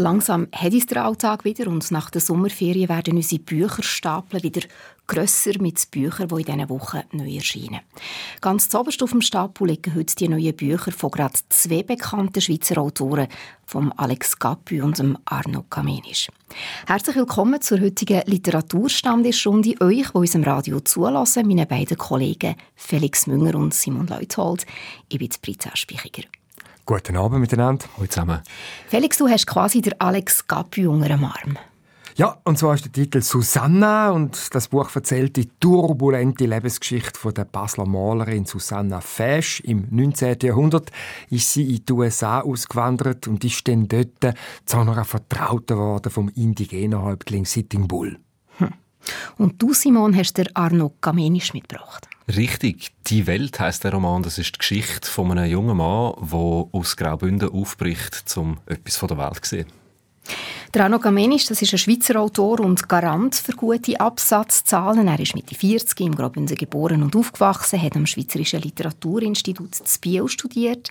Langsam hat es der Alltag wieder und nach der Sommerferien werden unsere Bücherstapel wieder grösser mit Büchern, die in diesen Wochen neu erscheinen. Ganz zuoberst auf dem Stapel liegen heute die neuen Bücher von gerade zwei bekannten Schweizer Autoren, vom Alex Gapü und dem Arno Kamenisch. Herzlich willkommen zur heutigen Literaturstandesrunde. Euch, die unserem Radio zulassen, meine beiden Kollegen Felix Münger und Simon Leuthold. Ich bin Britta Spichiger. Guten Abend miteinander. Hallo zusammen. Felix, du hast quasi der Alex Gapü unter dem Arm. Ja, und zwar ist der Titel Susanna und das Buch erzählt die turbulente Lebensgeschichte von der Basler Malerin Susanna Fesch. Im 19. Jahrhundert ist sie in die USA ausgewandert und ist dann dort zu einer Vertrauten worden vom indigenen Häuptling Sitting Bull. Hm. Und du, Simon, hast der Arno Kamenisch mitgebracht. Richtig. Die Welt heißt der Roman. Das ist die Geschichte von einem jungen Mann, der aus Graubünden aufbricht, um etwas von der Welt zu sehen. Der Arno Gamenisch, das ist ein Schweizer Autor und Garant für gute Absatzzahlen. Er ist Mitte 40 im Graubünden geboren und aufgewachsen, hat am Schweizerischen Literaturinstitut zu Biel studiert.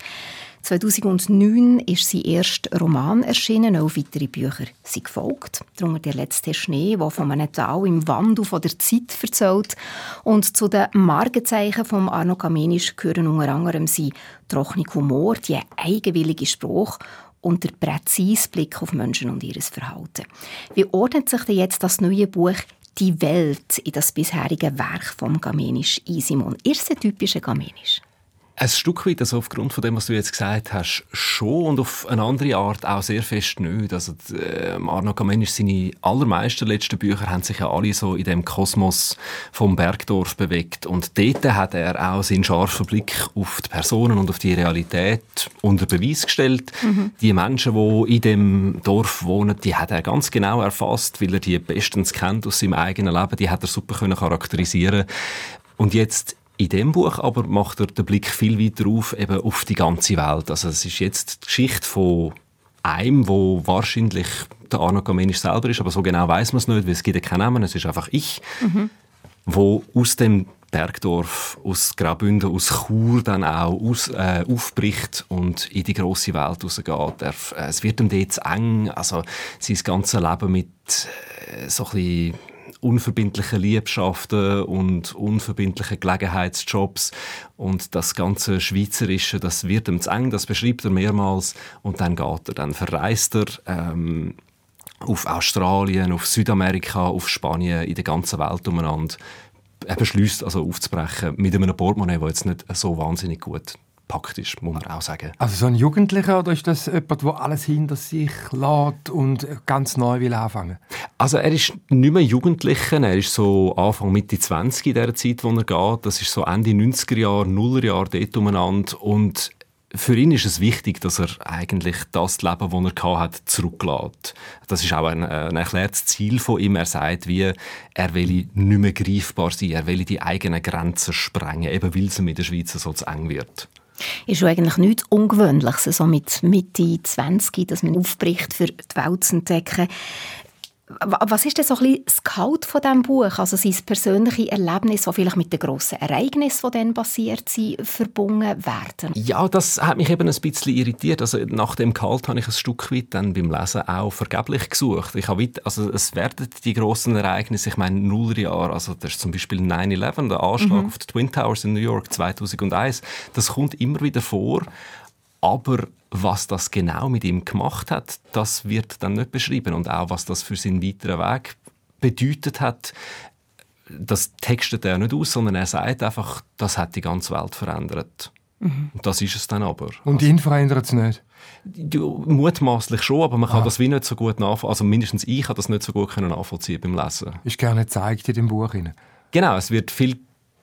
2009 ist sein erster Roman erschienen, auch weitere Bücher sind gefolgt. Darunter «Der letzte Schnee», der von einem Tal im Wandel von der Zeit erzählt. Und zu den Markenzeichen von Arno Kamenisch gehören unter anderem sein trockener Humor, die eigenwillige Sprache und der präzise Blick auf Menschen und ihr Verhalten. Wie ordnet sich denn jetzt das neue Buch «Die Welt» in das bisherige Werk von Gamenisch ein, Simon? Ist es ein typischer Gamenisch? Ein Stück weit, also aufgrund von dem, was du jetzt gesagt hast, schon und auf eine andere Art auch sehr fest nicht. Also, äh, Arno Kamenisch, seine allermeisten letzten Bücher haben sich ja alle so in dem Kosmos vom Bergdorf bewegt. Und dort hat er auch seinen scharfen Blick auf die Personen und auf die Realität unter Beweis gestellt. Mhm. Die Menschen, die in dem Dorf wohnen, die hat er ganz genau erfasst, weil er die bestens kennt aus seinem eigenen Leben. Die hat er super können charakterisieren. Und jetzt in dem Buch aber macht er den Blick viel weiter auf, eben auf die ganze Welt. Also es ist jetzt die Geschichte von einem, wo wahrscheinlich der Arno Kamenisch selber ist, aber so genau weiß man es nicht, weil es gibt ja keinen Namen, es ist einfach ich, mhm. wo aus dem Bergdorf, aus Graubünden, aus Chur dann auch aus, äh, aufbricht und in die große Welt rausgeht. Er, äh, es wird ihm dort zu eng, also sein ganzes Leben mit äh, so ein bisschen unverbindliche Liebschaften und unverbindliche Gelegenheitsjobs und das ganze Schweizerische, das wird ihm zu eng, das beschreibt er mehrmals und dann geht er, dann verreist er ähm, auf Australien, auf Südamerika, auf Spanien, in der ganzen Welt umeinander. Er beschließt also aufzubrechen mit einem Portemonnaie, das jetzt nicht so wahnsinnig gut praktisch, muss man auch sagen. Also so ein Jugendlicher oder ist das jemand, der alles hinter sich lässt und ganz neu will anfangen? Also er ist nicht mehr Jugendlicher, er ist so Anfang, Mitte 20 in der Zeit, wo er geht. Das ist so Ende 90er Jahre, Nuller Jahre dort umeinander und für ihn ist es wichtig, dass er eigentlich das Leben, das er hat, zurücklässt. Das ist auch ein, ein, erklärtes Ziel von ihm. Er sagt, wie er will nicht mehr greifbar sein, er will die eigenen Grenzen sprengen, eben weil es in der Schweiz so zu eng wird. Ist ja eigentlich nichts Ungewöhnliches, so mit Mitte 20, dass man aufbricht, für die Welt zu entdecken. Was ist denn so ein bisschen das Gehalt von diesem Buch? Also sein persönliche Erlebnis, das vielleicht mit den grossen Ereignissen, die dann passiert sind, verbunden werden? Ja, das hat mich eben ein bisschen irritiert. Also nach dem Gehalt habe ich ein Stück weit dann beim Lesen auch vergeblich gesucht. Ich habe weit, also es werden die grossen Ereignisse, ich meine Nullerjahre, also das ist zum Beispiel 9-11, der Anschlag mhm. auf die Twin Towers in New York 2001, das kommt immer wieder vor. Aber was das genau mit ihm gemacht hat, das wird dann nicht beschrieben. Und auch was das für seinen weiteren Weg bedeutet hat, das textet er nicht aus, sondern er sagt einfach, das hat die ganze Welt verändert. Mhm. Und das ist es dann aber. Und ihn verändert es nicht? Mutmaßlich schon, aber man kann ah. das wie nicht so gut nachvollziehen. Also mindestens ich kann das nicht so gut nachvollziehen beim Lesen. Ist gerne gezeigt in dem Buch. Genau, es wird viel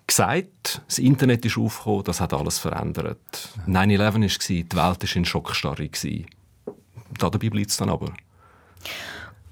gesagt, das Internet ist aufgekommen, das hat alles verändert. 9-11 war, die Welt war in Schockstarre. Dabei bleibt es dann aber.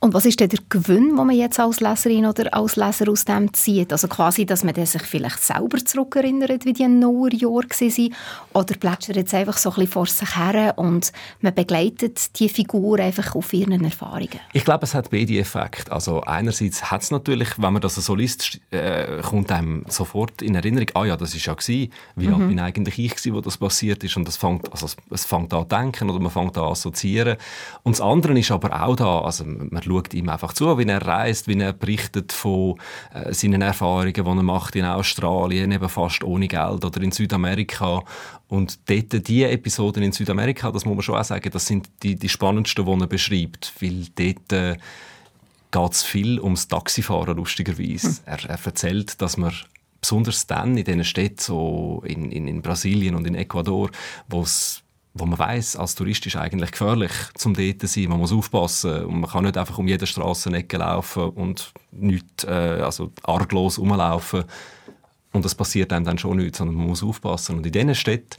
Und was ist denn der Gewinn, den man jetzt als Leserin oder als Leser aus dem zieht? Also quasi, dass man sich vielleicht selber zurückerinnert, wie die Nauerjahre waren? Oder plätschert jetzt einfach so ein bisschen vor sich her und man begleitet die Figur einfach auf ihren Erfahrungen? Ich glaube, es hat beide Effekte. Also einerseits hat es natürlich, wenn man das so liest, äh, kommt einem sofort in Erinnerung, ah ja, das ist ja gewesen, wie mhm. alt bin eigentlich ich gewesen, wo das passiert ist und das fängt, also es fängt an zu denken oder man fängt an assoziieren. Und das andere ist aber auch da, also man schaut ihm einfach zu, wie er reist, wie er berichtet von äh, seinen Erfahrungen, die er macht in Australien, eben fast ohne Geld oder in Südamerika. Und dort, diese Episoden in Südamerika, das muss man schon auch sagen, das sind die, die spannendsten, die er beschreibt, weil dort äh, geht es viel ums Taxifahren, lustigerweise. Hm. Er, er erzählt, dass man besonders dann in diesen Städten, so in, in, in Brasilien und in Ecuador, wo es wo man weiß, als Tourist ist eigentlich gefährlich, zum dort zu sein. Man muss aufpassen und man kann nicht einfach um jede Strassenecke laufen und nicht äh, also arglos rumlaufen und das passiert einem dann schon nicht, sondern man muss aufpassen. Und in diesen Städten,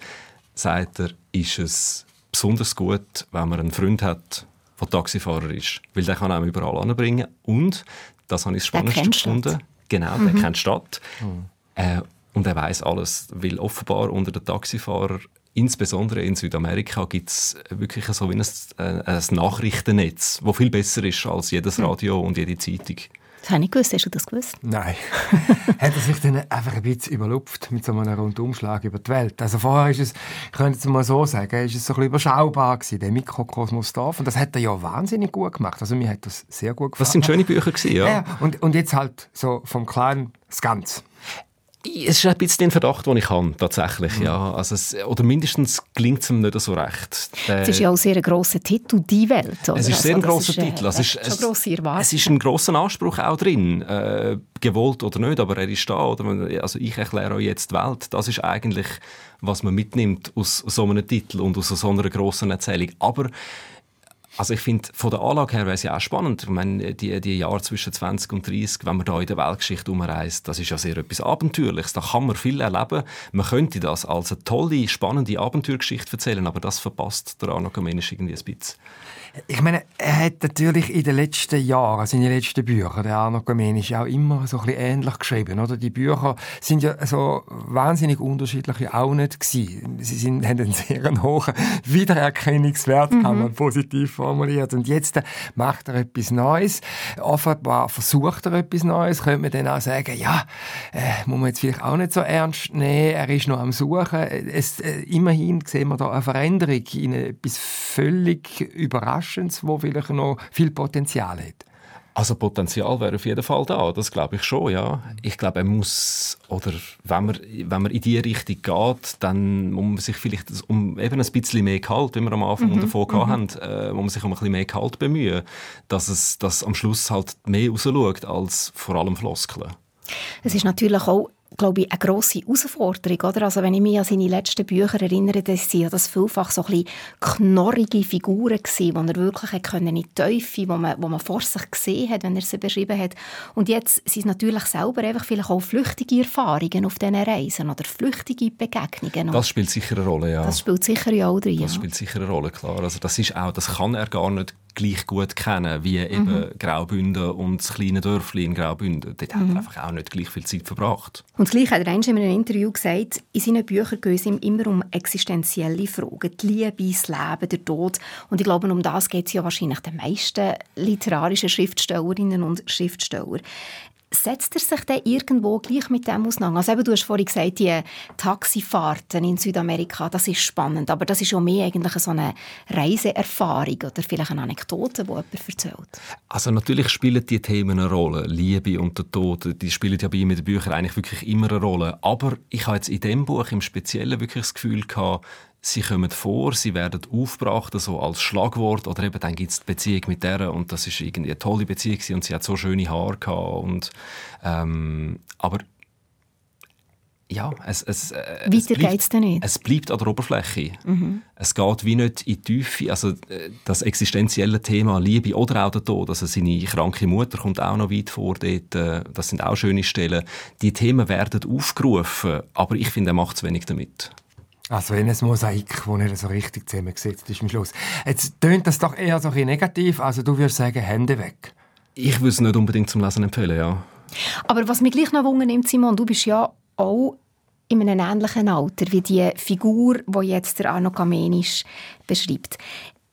sagt er, ist es besonders gut, wenn man einen Freund hat, der Taxifahrer ist, weil der kann einem überall anbringen und das habe ich das Spannendste gefunden. Genau, mhm. der kennt die Stadt. Mhm. Äh, und er weiß alles, weil offenbar unter den Taxifahrern insbesondere in Südamerika gibt es wirklich so wie ein, äh, ein Nachrichtennetz, das viel besser ist als jedes hm. Radio und jede Zeitung. Das habe ich gewusst. Hast du das gewusst? Nein. hat er sich dann einfach ein bisschen überlupft mit so einem Rundumschlag über die Welt? Also vorher ist es, ich könnte es mal so sagen, ist es so ein bisschen überschaubar gewesen, der Mikrokosmos Dorf. Und das hat er ja wahnsinnig gut gemacht. Also mir hat das sehr gut gefallen. Das sind schöne Bücher gewesen, ja. ja und, und jetzt halt so vom Kleinen das Ganze. Es ist ein bisschen den Verdacht, den ich habe, tatsächlich, mhm. ja. Also es, oder mindestens gelingt es ihm nicht so recht. Es ist ja auch sehr ein grosser Titel, «Die Welt», oder? Es ist sehr also, ein grosser Titel. Also es, ist, es ist ein grosser Anspruch auch drin, äh, gewollt oder nicht, aber er ist da. Oder? Also ich erkläre euch jetzt die Welt. Das ist eigentlich, was man mitnimmt aus so einem Titel und aus so einer grossen Erzählung. Aber also ich finde, von der Anlage her wäre es ja auch spannend. Ich meine, die, die Jahre zwischen 20 und 30, wenn man da in der Weltgeschichte umreist, das ist ja sehr etwas Abenteuerliches. Da kann man viel erleben. Man könnte das als eine tolle, spannende Abenteuergeschichte erzählen, aber das verpasst der Arno Kamenisch irgendwie ein bisschen. Ich meine, er hat natürlich in den letzten Jahren, seine letzten Bücher, der Arno Comenisch, auch immer so ein bisschen ähnlich geschrieben, oder? Die Bücher sind ja so wahnsinnig unterschiedlich auch nicht gewesen. Sie sind, haben einen sehr hohen Wiedererkennungswert, mhm. kann man positiv formuliert. Und jetzt macht er etwas Neues. Offenbar versucht er etwas Neues. Könnte man dann auch sagen, ja, äh, muss man jetzt vielleicht auch nicht so ernst nehmen. Er ist noch am Suchen. Es, äh, immerhin sehen wir da eine Veränderung in etwas völlig überraschendes Überraschendes, wo vielleicht noch viel Potenzial hat? Also Potenzial wäre auf jeden Fall da, das glaube ich schon, ja. Ich glaube, er muss, oder wenn man, wenn man in die Richtung geht, dann muss man sich vielleicht um eben ein bisschen mehr Gehalt, wie wir am Anfang mhm. davon mhm. hatten, äh, muss man sich um ein bisschen mehr Gehalt bemühen, dass es dass am Schluss halt mehr rausschaut als vor allem Floskeln. Es ist natürlich auch glaube ich, eine grosse Herausforderung. Oder? Also wenn ich mich an seine letzten Bücher erinnere, dann waren das vielfach so ein bisschen knorrige Figuren, gewesen, wo er wirklich können in die Teufel, wo man, wo man vor sich gesehen hat, wenn er sie beschrieben hat. Und jetzt sind es natürlich selber einfach vielleicht auch flüchtige Erfahrungen auf diesen Reisen oder flüchtige Begegnungen. Das spielt sicher eine Rolle, ja. Das spielt sicher ja auch drin. Das spielt sicher eine Rolle, klar. Also das ist auch, das kann er gar nicht gleich gut kennen wie eben mhm. Graubünden und das kleine Dörfli in Graubünden. Dort mhm. hat er einfach auch nicht gleich viel Zeit verbracht. Und das Gleiche hat er in einem Interview gesagt, in seinen Büchern geht es ihm immer um existenzielle Fragen, die Liebe, das Leben, der Tod. Und ich glaube, um das geht es ja wahrscheinlich den meisten literarischen Schriftstellerinnen und Schriftsteller setzt er sich dann irgendwo gleich mit dem auseinander? Also eben, du hast vorhin gesagt, die Taxifahrten in Südamerika, das ist spannend, aber das ist auch mehr eigentlich so eine Reiseerfahrung oder vielleicht eine Anekdote, die jemand erzählt. Also natürlich spielen die Themen eine Rolle. Liebe und der Tod, die spielen ja bei ihm in den Büchern eigentlich wirklich immer eine Rolle. Aber ich habe jetzt in dem Buch im Speziellen wirklich das Gefühl gehabt, sie kommen vor, sie werden aufgebracht so als Schlagwort oder eben dann gibt es die Beziehung mit der und das ist irgendwie eine tolle Beziehung und sie hat so schöne Haare gehabt und ähm, aber ja, es, es, äh, es bleibt. Es bleibt an der Oberfläche. Mhm. Es geht wie nicht in die Tiefe. Also äh, das existenzielle Thema Liebe oder auch der Tod, also seine kranke Mutter kommt auch noch weit vor dort. Äh, das sind auch schöne Stellen. Die Themen werden aufgerufen, aber ich finde, er macht zu wenig damit. Also wenn ein Mosaik, das nicht so richtig zusammengesetzt ist am Schluss. Jetzt tönt das doch eher so ein negativ. Also du würdest sagen, Hände weg. Ich würde es nicht unbedingt zum Lesen empfehlen, ja. Aber was mich gleich noch wundert, Simon, du bist ja auch in einem ähnlichen Alter wie die Figur, die jetzt der Arno Kamenisch beschreibt.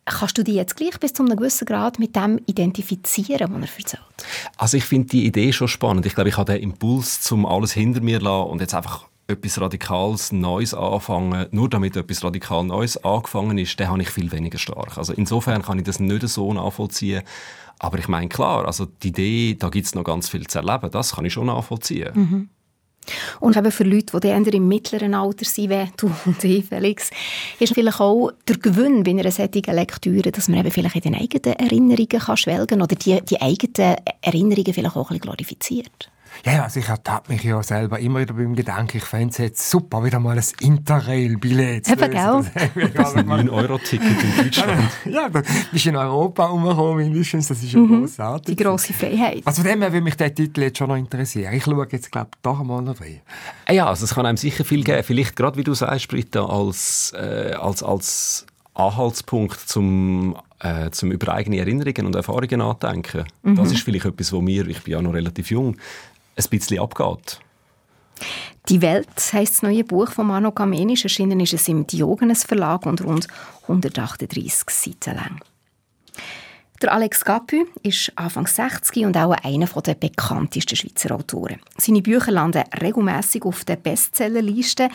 Kannst du dich jetzt gleich bis zu einem gewissen Grad mit dem identifizieren, was er erzählt? Also ich finde die Idee schon spannend. Ich glaube, ich habe den Impuls, zum alles hinter mir zu lassen und jetzt einfach etwas Radikales Neues anfangen, nur damit etwas radikal Neues angefangen ist, den habe ich viel weniger stark. Also insofern kann ich das nicht so nachvollziehen. Aber ich meine, klar, also die Idee, da gibt es noch ganz viel zu erleben, das kann ich schon nachvollziehen. Mhm. Und eben für Leute, die eher im mittleren Alter sind, wie du und ich, Felix, ist vielleicht auch der Gewinn bei einer solchen Lektüre, dass man eben vielleicht in den eigenen Erinnerungen kann schwelgen kann oder die, die eigenen Erinnerungen vielleicht auch ein bisschen glorifiziert. Ja, also ich ertappe mich ja selber immer wieder beim Gedanken, ich fände es jetzt super, wieder mal ein Interrail-Billett zu Eben, gell? Das ein 9-Euro-Ticket in Deutschland. ja, da bist du in Europa umgekommen, mindestens, das ist ja mhm. großartig. Die grosse Freiheit. Also von dem her würde mich der Titel jetzt schon noch interessieren. Ich schaue jetzt, glaube ich, doch einmal noch rein. Ja, also es kann einem sicher viel geben. Vielleicht gerade, wie du sagst, Britta, als, äh, als, als Anhaltspunkt zum äh, zum über eigene Erinnerungen und Erfahrungen nachdenken. Mhm. Das ist vielleicht etwas, wo mir, ich bin ja noch relativ jung, ein bisschen abgeht. Die Welt heisst das neue Buch von Mano Kamenisch. Erschienen ist es im Diogenes Verlag und rund 138 Seiten lang. Der Alex Gapü ist Anfang 60 und auch einer der bekanntesten Schweizer Autoren. Seine Bücher landen regelmäßig auf der Bestsellerliste.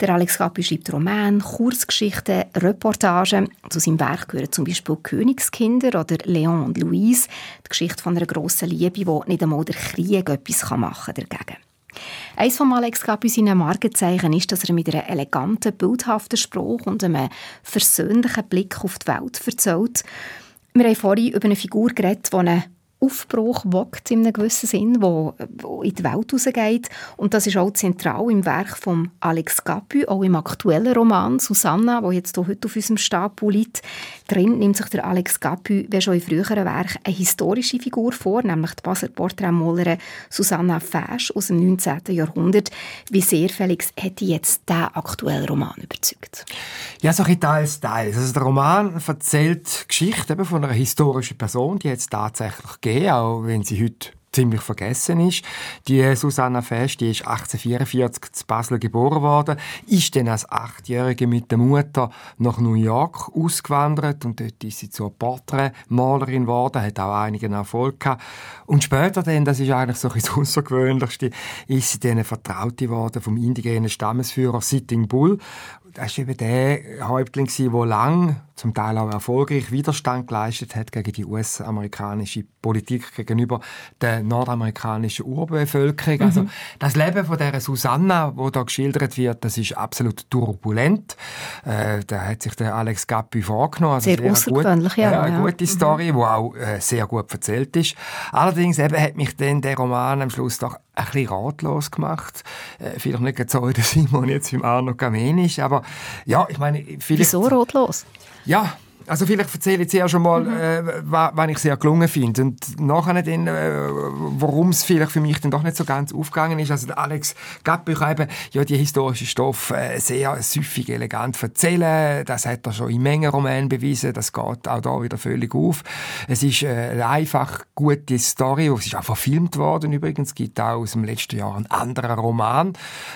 Der Alex Gapü schreibt Romane, Kurzgeschichten, Reportagen. Zu seinem Werk gehören zum Beispiel Königskinder oder Leon und Louise, die Geschichte von einer grossen Liebe, die nicht einmal der Krieg etwas machen kann dagegen. Eines von Alex Gabi seinen Markenzeichen ist, dass er mit einem eleganten, bildhaften Spruch und einem versöhnlichen Blick auf die Welt erzählt. Wir haben vorhin über eine Figur geredet, die eine Aufbruch wagt in einem gewissen Sinn, wo, wo in die Welt rausgeht. Und das ist auch zentral im Werk von Alex Gapü, auch im aktuellen Roman Susanna, wo jetzt heute auf unserem Stapel liegt. Drin nimmt sich der Alex Gapü, wie schon in früheren Werken, eine historische Figur vor, nämlich die Basler Porträtmalerin Susanna Fesch aus dem 19. Jahrhundert. Wie sehr, Felix, hätte jetzt der aktuelle Roman überzeugt? Ja, so ein teils, teils. Also der Roman erzählt Geschichte von einer historischen Person, die jetzt tatsächlich gegeben, auch wenn sie heute ziemlich vergessen ist. Die Susanna Fest, die ist 1844 in Basel geboren worden, ist dann als Achtjährige mit der Mutter nach New York ausgewandert und dort ist sie zur Porträtmalerin geworden, hat auch einigen Erfolg gehabt. Und später dann, das ist eigentlich so das Außergewöhnlichste, ist sie dann Vertraute geworden vom indigenen Stammesführer Sitting Bull. Das war eben der Häuptling, der lang zum Teil auch erfolgreich Widerstand geleistet hat gegen die US-amerikanische Politik gegenüber der nordamerikanischen Urbevölkerung. Also, mhm. Also das Leben von der Susanna, wo da geschildert wird, das ist absolut turbulent. Äh, da hat sich der Alex Gappi vorgenommen. Also sehr, sehr außergewöhnlich, gut, ja, ja. Eine gute Story, mhm. die auch äh, sehr gut erzählt ist. Allerdings eben hat mich dann der Roman am Schluss doch ein bisschen ratlos gemacht. Äh, vielleicht nicht so der Simon jetzt beim Arno Kamenisch, aber ja, ich meine... Vielleicht, Wieso ratlos? Ja, also vielleicht erzähle ich zuerst schon mal, mhm. äh, was ich sehr gelungen finde und nachher dann, äh, warum es vielleicht für mich dann doch nicht so ganz aufgegangen ist. Also Alex Gappich eben ja die historischen Stoff äh, sehr süffig, elegant erzählen. Das hat er schon in Mengenromanen bewiesen. Das geht auch da wieder völlig auf. Es ist äh, eine einfach gute Story. Es ist auch verfilmt worden übrigens. Es gibt auch aus dem letzten Jahr einen anderen Roman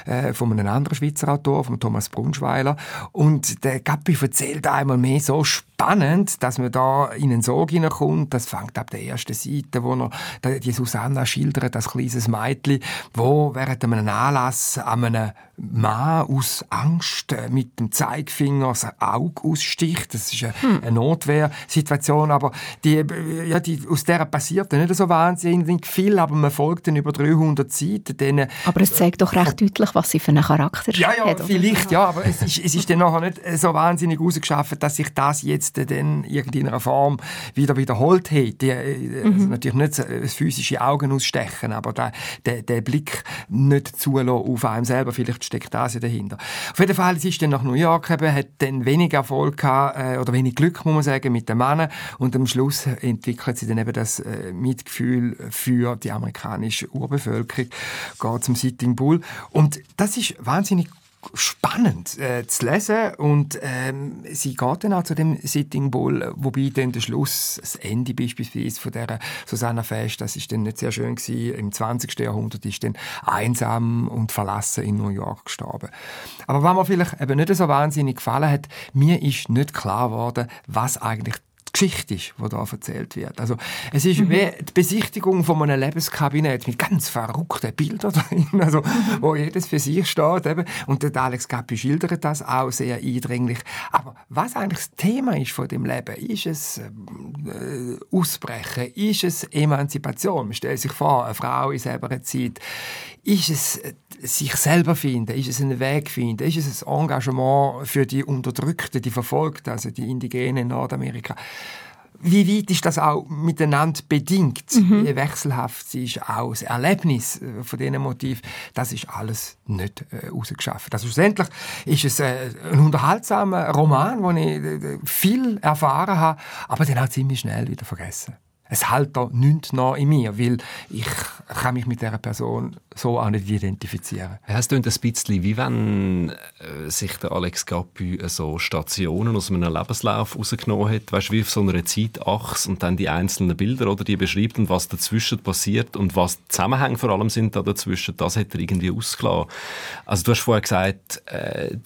äh, von einem anderen Schweizer Autor, von Thomas Brunschweiler. Und der Gappich erzählt einmal mehr so spannend spannend, dass man da in einen Sog hineinkommt. Das fängt ab der ersten Seite, wo er die Susanna schildert, das kleines Mädchen, wo während einem Anlass an einem Mann aus Angst mit dem Zeigefinger das Auge aussticht. Das ist eine, hm. Notwehrsituation, aber die, ja, die, aus der passiert nicht so wahnsinnig viel, aber man folgt dann über 300 Seiten. Denen, aber es zeigt doch recht deutlich, was sie für einen Charakter ja, ja, hat. Vielleicht, ja, aber es ist, es ist dann nachher nicht so wahnsinnig ausgeschafft, dass sich das jetzt dann in irgendeiner Form wieder wiederholt hat. Die, äh, mhm. also natürlich nicht das physische Augen ausstechen, aber der, der, der Blick nicht zulassen auf einem selber. Vielleicht steckt das ja dahinter. Auf jeden Fall, sie ist dann nach New York eben, hat dann wenig Erfolg gehabt, äh, oder wenig Glück, muss man sagen, mit den Männern. Und am Schluss entwickelt sie dann eben das äh, Mitgefühl für die amerikanische Urbevölkerung, geht zum Sitting Bull. Und das ist wahnsinnig spannend äh, zu lesen und ähm, sie geht dann auch zu dem Sitting Bull, wobei dann der Schluss, das Ende beispielsweise von der Susanna Fest, das ist dann nicht sehr schön gewesen. Im 20. Jahrhundert ist dann einsam und verlassen in New York gestorben. Aber was mir vielleicht eben nicht so wahnsinnig gefallen hat, mir ist nicht klar geworden, was eigentlich Geschichte ist, die da erzählt wird. Also, es ist mhm. wie die Besichtigung von einem Lebenskabinett mit ganz verrückten Bildern drin, also, mhm. wo jedes für sich steht. Eben. Und der Alex Gappi schildert das auch sehr eindringlich. Aber was eigentlich das Thema ist von dem Leben, ist es äh, Ausbrechen, ist es Emanzipation? Man stellt sich vor, eine Frau in selber Zeit, ist es äh, sich selber finden, ist es einen Weg finden, ist es ein Engagement für die Unterdrückten, die Verfolgten, also die Indigenen in Nordamerika wie weit ist das auch miteinander bedingt? Mhm. Wie wechselhaft ist auch das Erlebnis äh, von diesen Motiv? Das ist alles nicht äh, rausgeschafft. Also schlussendlich ist es äh, ein unterhaltsamer Roman, wo ich äh, viel erfahren habe, aber den auch ziemlich schnell wieder vergessen es hält da nichts nach in mir, weil ich kann mich mit dieser Person so auch nicht identifizieren. Es klingt ein bisschen wie wenn äh, sich der Alex Gapü so Stationen aus einem Lebenslauf rausgenommen hat, weißt, wie auf so einer Zeitachse und dann die einzelnen Bilder, oder, die beschreibt und was dazwischen passiert und was die Zusammenhänge vor allem sind da dazwischen, das hat er irgendwie ausgelassen. Also du hast vorher gesagt, äh,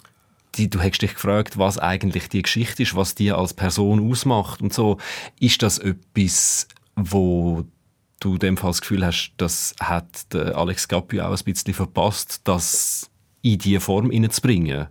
du hast dich gefragt, was eigentlich die Geschichte ist, was die als Person ausmacht und so. Ist das etwas, wo du in dem Fall das Gefühl hast, das hat Alex Gappi auch ein bisschen verpasst, das in diese Form hineinzubringen?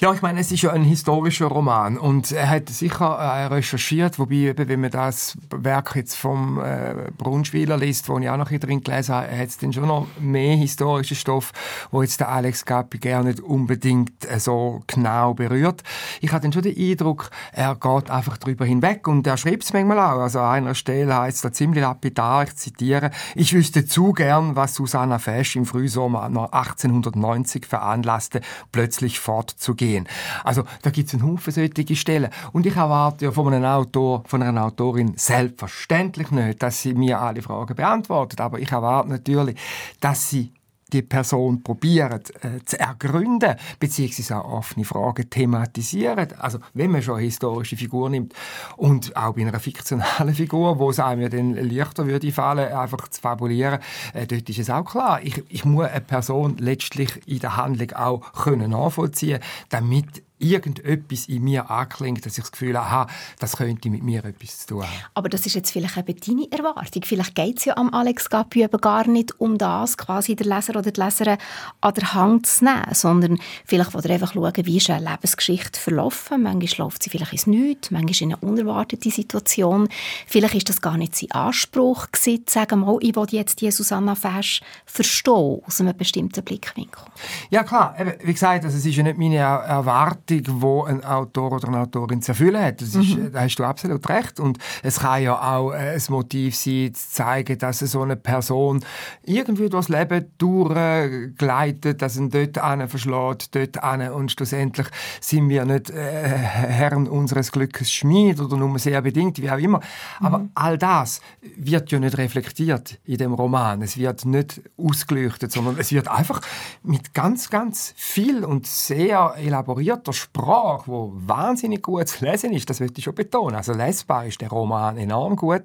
Ja, ich meine, es ist ja ein historischer Roman und er hat sicher äh, recherchiert, wobei eben, wenn man das Werk jetzt vom äh, Brunschwiler liest, wo ich auch noch drin gelesen habe, hat es dann schon noch mehr historischen Stoff, wo jetzt der Alex Gappi gar nicht unbedingt äh, so genau berührt. Ich hatte dann schon den Eindruck, er geht einfach drüber hinweg und er schreibt es manchmal auch. Also an einer Stelle heißt es da ziemlich lapidar, ich zitiere, ich wüsste zu gern, was Susanna Fesch im Frühsommer 1890 veranlasste, plötzlich fortzugehen gehen. Also da gibt es einen Haufen solche Stellen. Und ich erwarte ja von einem Autor, von einer Autorin selbstverständlich nicht, dass sie mir alle Fragen beantwortet. Aber ich erwarte natürlich, dass sie die Person probieren äh, zu ergründen, beziehungsweise auch offene Fragen thematisieren. Also, wenn man schon eine historische Figur nimmt und auch bei einer fiktionalen Figur, wo es einem ja dann leichter würde fallen, einfach zu fabulieren, äh, dort ist es auch klar, ich, ich muss eine Person letztlich in der Handlung auch können nachvollziehen, damit irgendetwas in mir anklingt, dass ich das Gefühl habe, das könnte mit mir etwas zu tun haben. Aber das ist jetzt vielleicht eben deine Erwartung. Vielleicht geht es ja am Alex Gapi eben gar nicht um das, quasi der Leser oder die Leserin an der Hand zu nehmen, sondern vielleicht will er einfach schauen, wie ist eine Lebensgeschichte verlaufen. Manchmal läuft sie vielleicht ins Nichts, manchmal in eine unerwartete Situation. Vielleicht ist das gar nicht sein Anspruch gewesen, zu sagen, mal, ich will jetzt die Susanna Fesch verstehen, aus einem bestimmten Blickwinkel. Ja klar, wie gesagt, also es ist ja nicht meine Erwartung, Erwartung, wo ein Autor oder eine Autorin zu erfüllen hat. Das ist, mhm. Da hast du absolut recht. Und es kann ja auch äh, ein Motiv sein, zu zeigen, dass so eine Person irgendwie durchs Leben durchgleitet, dass ihn dort an verschlägt, dort an und schlussendlich sind wir nicht äh, Herren unseres Glückes Schmied oder nur sehr bedingt, wie auch immer. Aber mhm. all das wird ja nicht reflektiert in dem Roman. Es wird nicht ausgeleuchtet, sondern es wird einfach mit ganz, ganz viel und sehr elaborierter Sprache, wo wahnsinnig gut zu lesen ist, das möchte ich schon betonen. Also lesbar ist der Roman enorm gut,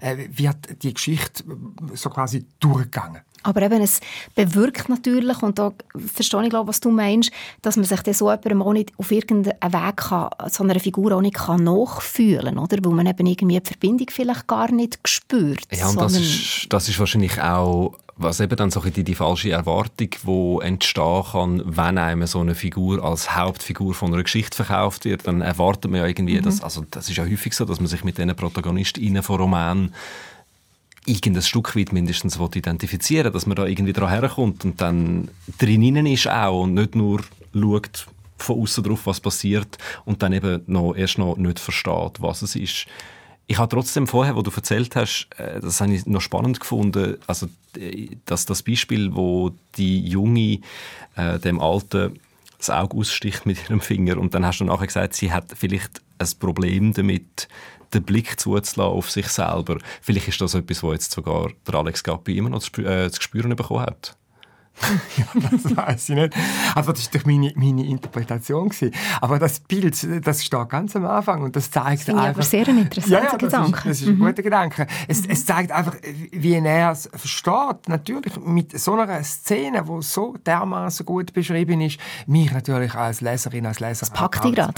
äh, wird die Geschichte so quasi durchgegangen. Aber eben, es bewirkt natürlich, und da verstehe ich, glaube, was du meinst, dass man sich dann so jemandem auch nicht auf irgendeinen Weg kann, so einer Figur auch nicht kann nachfühlen oder? Weil man eben irgendwie die Verbindung vielleicht gar nicht spürt. Ja, und das ist, das ist wahrscheinlich auch was eben dann so die, die falsche Erwartung, die entstehen kann, wenn einem so eine Figur als Hauptfigur von einer Geschichte verkauft wird, dann erwartet man ja irgendwie, mhm. dass, also das ist ja häufig so, dass man sich mit diesen ProtagonistInnen von Romanen irgendein Stück weit mindestens identifizieren dass man da irgendwie dran herkommt und dann drinnen ist auch und nicht nur schaut von außen drauf, was passiert und dann eben noch, erst noch nicht versteht, was es ist. Ich habe trotzdem vorher, wo du erzählt hast, äh, das habe ich noch spannend gefunden, also dass das Beispiel, wo die Junge äh, dem Alten das Auge aussticht mit ihrem Finger und dann hast du nachher gesagt, sie hat vielleicht ein Problem damit, den Blick zuzulassen auf sich selber. Vielleicht ist das etwas, wo jetzt sogar der Alex Gappi immer noch zu, äh, zu spüren bekommen hat. ja, das weiß ich nicht. Aber das war doch meine, meine Interpretation. Gewesen. Aber das Bild, das steht ganz am Anfang und das zeigt das einfach... aber sehr ein interessanter ja, ja, Gedanke. Ist, das ist ein guter Gedanke. Es, mhm. es zeigt einfach, wie er es versteht. Natürlich mit so einer Szene, die so dermaßen gut beschrieben ist, mich natürlich als Leserin, als Leser... Das packt dich gerade.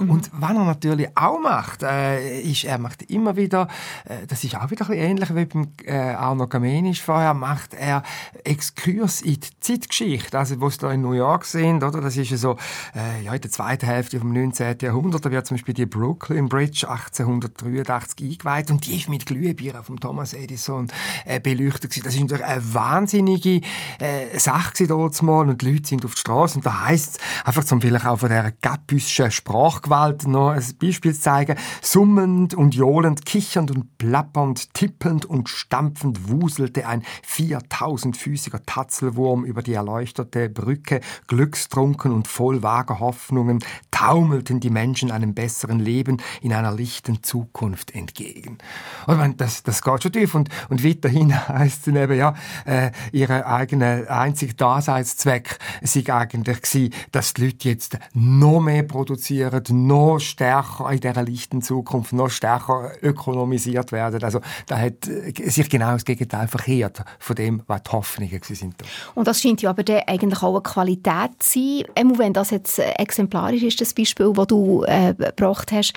Mhm. Und was er natürlich auch macht, äh, ist, er macht immer wieder, äh, das ist auch wieder ein bisschen ähnlich wie beim äh, Arno Kamenisch vorher, macht er Exkurs in die Zeitgeschichte, also sie da in New York sind, oder? Das ist ja so, äh, ja, in der zweiten Hälfte vom 19. Jahrhundert, da wird zum Beispiel die Brooklyn Bridge 1883 eingeweiht und die ist mit Glühbirnen von Thomas Edison äh, beleuchtet gewesen. Das ist natürlich eine wahnsinnige äh, Sache dort mal und die Leute sind auf die Straße und da heisst es, einfach zum vielleicht auch von dieser gappischen Sprachgewalt noch ein Beispiel zu zeigen, summend und johlend, kichernd und plappernd, tippend und stampfend wuselte ein 4000-füßiger Tatzelwurm über die erleuchtete Brücke, glückstrunken und voll vager Hoffnungen, taumelten die Menschen einem besseren Leben in einer lichten Zukunft entgegen. Und meine, das, das geht schon tief. Und, und weiterhin heisst es eben, ja, äh, ihre eigene einzige Daseinszweck sei eigentlich gewesen, dass die Leute jetzt noch mehr produzieren, noch stärker in dieser lichten Zukunft, noch stärker ökonomisiert werden. Also da hat sich genau das Gegenteil verkehrt von dem, was die Hoffnungen sind. Und das scheint ja aber eigentlich auch eine Qualität zu sein. Einmal, wenn das jetzt exemplarisch ist, das Beispiel, das du äh, gebracht hast,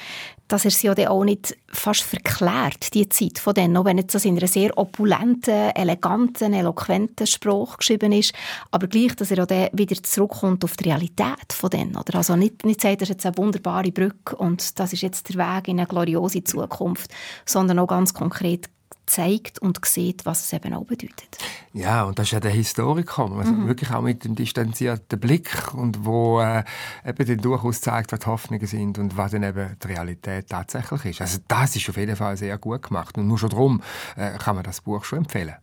dass er sie ja auch nicht fast verklärt, die Zeit von denen, auch wenn jetzt das in einer sehr opulenten, eleganten, eloquenten Sprache geschrieben ist, aber gleich, dass er auch dann wieder zurückkommt auf die Realität von denen, oder? Also nicht, nicht sagt, das ist jetzt eine wunderbare Brücke und das ist jetzt der Weg in eine gloriose Zukunft, sondern auch ganz konkret zeigt und sieht, was es eben auch bedeutet. Ja, und das ist ja der Historiker, also mhm. wirklich auch mit dem distanzierten Blick und wo äh, eben dann durchaus zeigt, was die Hoffnungen sind und was dann eben die Realität tatsächlich ist. Also das ist auf jeden Fall sehr gut gemacht und nur schon darum äh, kann man das Buch schon empfehlen.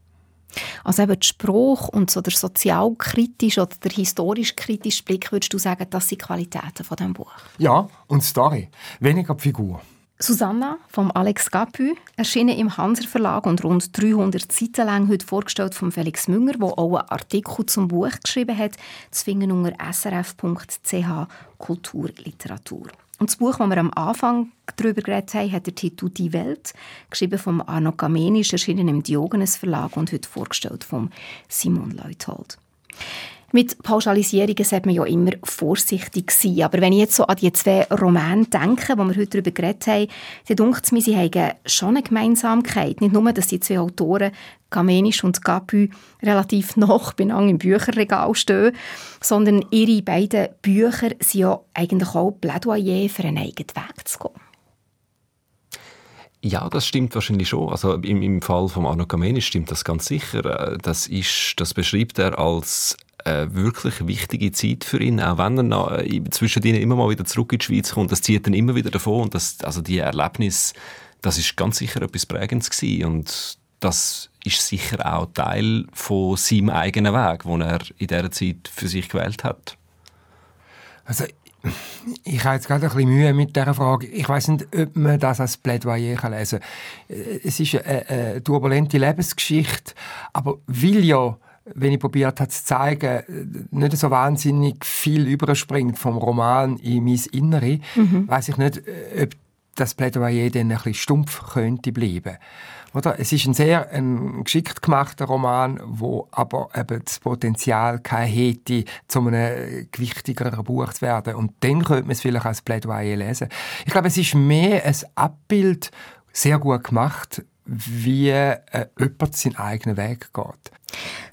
Also eben der Spruch und so der sozialkritisch oder der historisch-kritische Blick, würdest du sagen, das sind Qualitäten von diesem Buch? Ja, und Story, weniger die Figur. Susanna vom Alex Gapü, erschienen im Hanser Verlag und rund 300 Seiten lang, heute vorgestellt von Felix Münger, der auch einen Artikel zum Buch geschrieben hat, zu finden unter srf.ch Kulturliteratur. Und das Buch, das wir am Anfang darüber geredet haben, hat der Titel «Die Welt», geschrieben von Arno Kamenisch, erschienen im Diogenes Verlag und heute vorgestellt von Simon Leuthold. Mit Pauschalisierungen sollte man ja immer vorsichtig sein. Aber wenn ich jetzt so an die zwei Romane denke, wo wir heute darüber geredet haben, dann denkt es mir, sie haben schon eine Gemeinsamkeit. Nicht nur, dass die zwei Autoren, Gamenisch und Gapü, relativ noch benang im Bücherregal stehen, sondern ihre beiden Bücher sind ja eigentlich auch Plädoyer für einen eigenen Weg zu gehen. Ja, das stimmt wahrscheinlich schon. Also im, im Fall von Arno Kamenisch stimmt das ganz sicher. Das, ist, das beschreibt er als eine wirklich wichtige Zeit für ihn, auch wenn er äh, zwischendrin immer mal wieder zurück in die Schweiz kommt. Das zieht dann immer wieder davon und das, also die Erlebnis, das ist ganz sicher etwas Prägendes gewesen und das ist sicher auch Teil von seinem eigenen Weg, den er in dieser Zeit für sich gewählt hat. Also ich habe jetzt gerade ein bisschen Mühe mit dieser Frage. Ich weiß nicht, ob man das als Plädoyer lesen kann. Es ist eine, eine turbulente Lebensgeschichte, aber will ja wenn ich probiert habe zu zeigen, nicht so wahnsinnig viel überspringt vom Roman in mein Innere, mhm. weiß ich nicht, ob das Plädoyer dann ein bisschen stumpf könnte bleiben. Oder? Es ist ein sehr ein geschickt gemachter Roman, wo aber eben das Potenzial kein hätte, zu einem gewichtigeren Buch zu werden. Und dann könnte man es vielleicht als Plädoyer lesen. Ich glaube, es ist mehr ein Abbild, sehr gut gemacht, wie äh, jemand seinen eigenen Weg geht.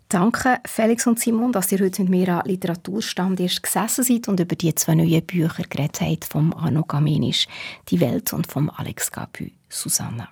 Danke, Felix und Simon, dass ihr heute mit mir an Literaturstand erst gesessen seid und über die zwei neuen Bücher geredet habt, vom Arno Gamenisch «Die Welt» und vom Alex Gapü «Susanna».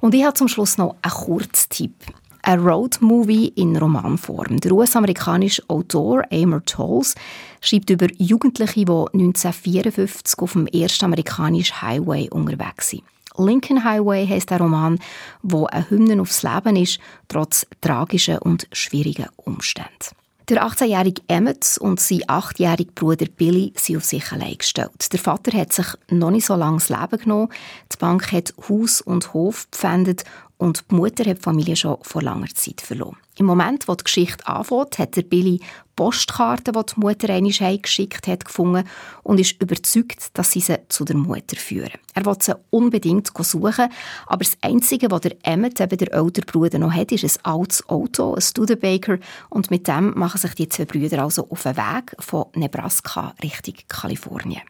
Und ich habe zum Schluss noch einen Kurztipp. Ein Roadmovie in Romanform. Der US-amerikanische Autor Amor Tolls schreibt über Jugendliche, die 1954 auf dem ersten amerikanischen Highway unterwegs sind. Lincoln Highway heißt der Roman, wo ein Hymnen aufs Leben ist, trotz tragischen und schwierigen Umständen. Der 18-jährige Emmett und sein 8-jähriger Bruder Billy sind auf sich allein gestellt. Der Vater hat sich noch nicht so lange das Leben genommen. Die Bank hat Haus und Hof gepfändet und die Mutter hat die Familie schon vor langer Zeit verloren. Im Moment, wo die Geschichte anfängt, hat der Billy Postkarten, die die Mutter einmal geschickt hat, gefunden und ist überzeugt, dass sie sie zu der Mutter führen. Er will sie unbedingt suchen, aber das Einzige, was der Emmett, eben der ältere Bruder, noch hat, ist ein altes Auto, ein Studebaker, und mit dem machen sich die zwei Brüder also auf den Weg von Nebraska Richtung Kalifornien.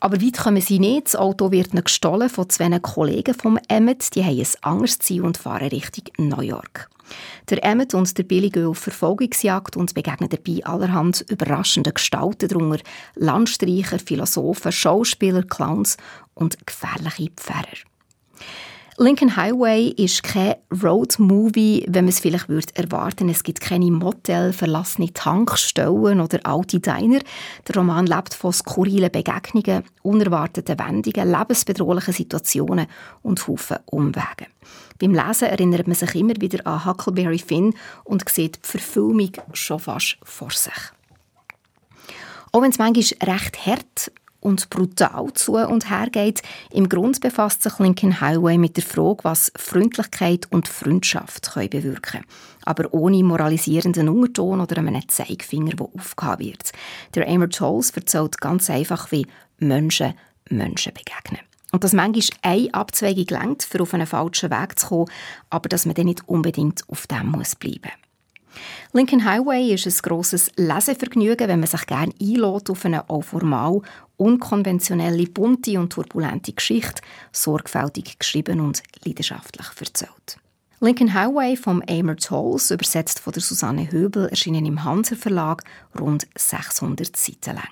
Aber weit kommen sie nicht. Das Auto wird gestohlen von zwei Kollegen vom Emmett. Die haben ein anderes Ziel und fahren Richtung New York. Der Emmett und der Billy gehen auf Verfolgungsjagd und begegnen dabei allerhand überraschende Gestalten, darunter Landstreicher, Philosophen, Schauspieler, Clowns und gefährliche Pfarrer. Lincoln Highway ist kein Road-Movie, wenn man es vielleicht würde erwarten. Es gibt keine Motel, verlassene Tankstellen oder alte Diner. Der Roman lebt von skurrilen Begegnungen, unerwarteten Wendungen, lebensbedrohlichen Situationen und Haufen Umwegen. Beim Lesen erinnert man sich immer wieder an Huckleberry Finn und sieht die Verfilmung schon fast vor sich. Auch wenn es manchmal recht hart und brutal zu und her geht. Im Grund befasst sich Lincoln Highway mit der Frage, was Freundlichkeit und Freundschaft können bewirken können. Aber ohne moralisierenden Unterton oder einen Zeigefinger, der aufgehauen wird. Der Amor Tolls erzählt ganz einfach, wie Menschen Menschen begegnen. Und dass manchmal eine Abzweigung lenkt, für auf einen falschen Weg zu kommen, aber dass man dann nicht unbedingt auf dem muss bleiben. Lincoln Highway ist ein grosses Lesevergnügen, wenn man sich gerne einlädt auf eine auch formal unkonventionelle, bunte und turbulente Geschichte, sorgfältig geschrieben und leidenschaftlich erzählt. Lincoln Highway vom Amer Tolls, übersetzt von der Susanne Höbel, erschienen im Hanser Verlag rund 600 Seiten lang.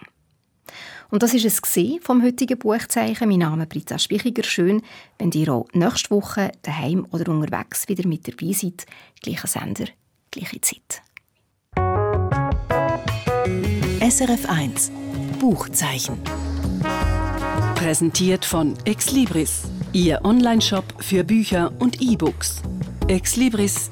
Und das ist es vom heutigen Buchzeichen. Mein Name ist Britta Spichiger. Schön, wenn ihr auch nächste Woche daheim oder unterwegs wieder mit dabei seid. Gleicher Sender, gleiche Zeit. SRF 1 Buchzeichen. Präsentiert von Exlibris, Ihr Onlineshop für Bücher und E-Books. exlibris.ch